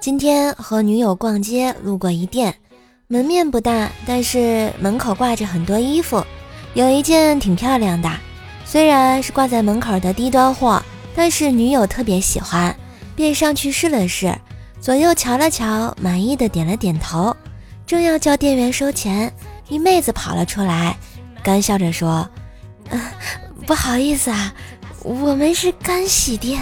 今天和女友逛街，路过一店，门面不大，但是门口挂着很多衣服，有一件挺漂亮的。虽然是挂在门口的低端货，但是女友特别喜欢，便上去试了试，左右瞧了瞧，满意的点了点头。正要叫店员收钱，一妹子跑了出来，干笑着说：“不好意思啊，我们是干洗店。”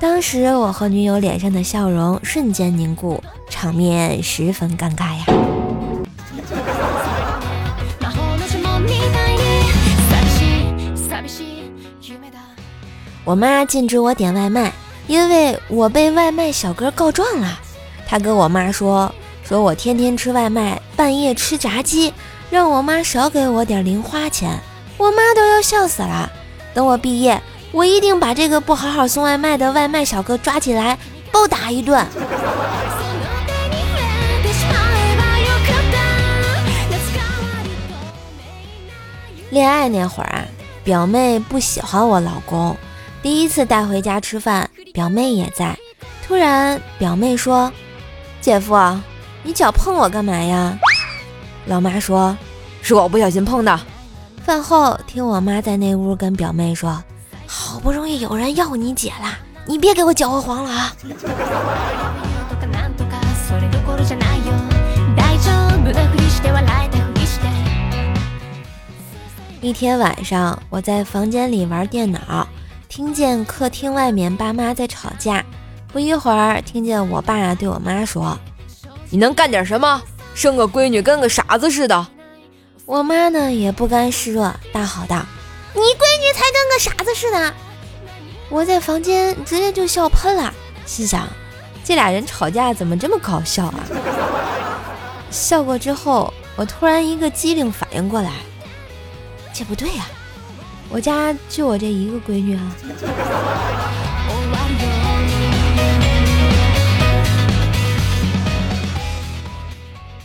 当时我和女友脸上的笑容瞬间凝固，场面十分尴尬呀。我妈禁止我点外卖，因为我被外卖小哥告状了。他跟我妈说，说我天天吃外卖，半夜吃炸鸡，让我妈少给我点零花钱。我妈都要笑死了。等我毕业。我一定把这个不好好送外卖的外卖小哥抓起来暴打一顿。恋爱那会儿啊，表妹不喜欢我老公，第一次带回家吃饭，表妹也在。突然，表妹说：“姐夫，你脚碰我干嘛呀？”老妈说：“是我不小心碰的。”饭后，听我妈在那屋跟表妹说。好不容易有人要你姐了，你别给我搅和黄了啊！一天晚上，我在房间里玩电脑，听见客厅外面爸妈在吵架。不一会儿，听见我爸对我妈说：“你能干点什么？生个闺女跟个傻子似的。”我妈呢也不甘示弱，大吼道。你闺女才跟个傻子似的！我在房间直接就笑喷了，心想这俩人吵架怎么这么搞笑啊？笑过之后，我突然一个机灵反应过来，这不对呀，我家就我这一个闺女啊！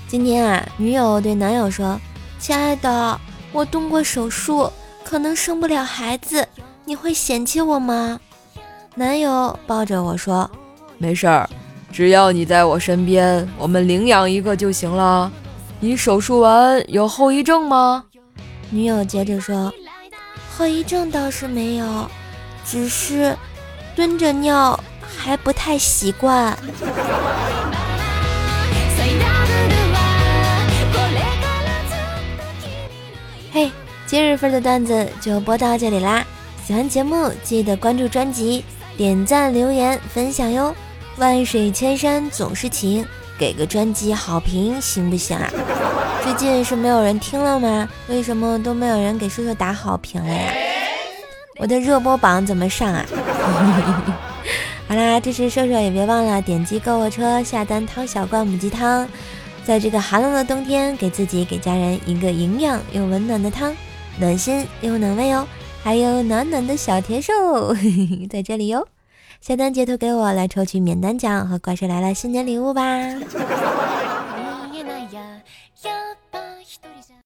今天啊，女友对男友说：“亲爱的，我动过手术。”可能生不了孩子，你会嫌弃我吗？男友抱着我说：“没事儿，只要你在我身边，我们领养一个就行了。你手术完有后遗症吗？”女友接着说：“后遗症倒是没有，只是蹲着尿还不太习惯。”今日份的段子就播到这里啦！喜欢节目记得关注专辑、点赞、留言、分享哟！万水千山总是情，给个专辑好评行不行啊？最近是没有人听了吗？为什么都没有人给叔叔打好评了呀？我的热播榜怎么上啊？好啦，支持瘦瘦也别忘了点击购物车下单汤小罐母鸡汤，在这个寒冷的冬天，给自己给家人一个营养又温暖的汤。暖心又暖胃哦，还有暖暖的小甜瘦 在这里哟！下单截图给我来抽取免单奖和怪兽来了新年礼物吧！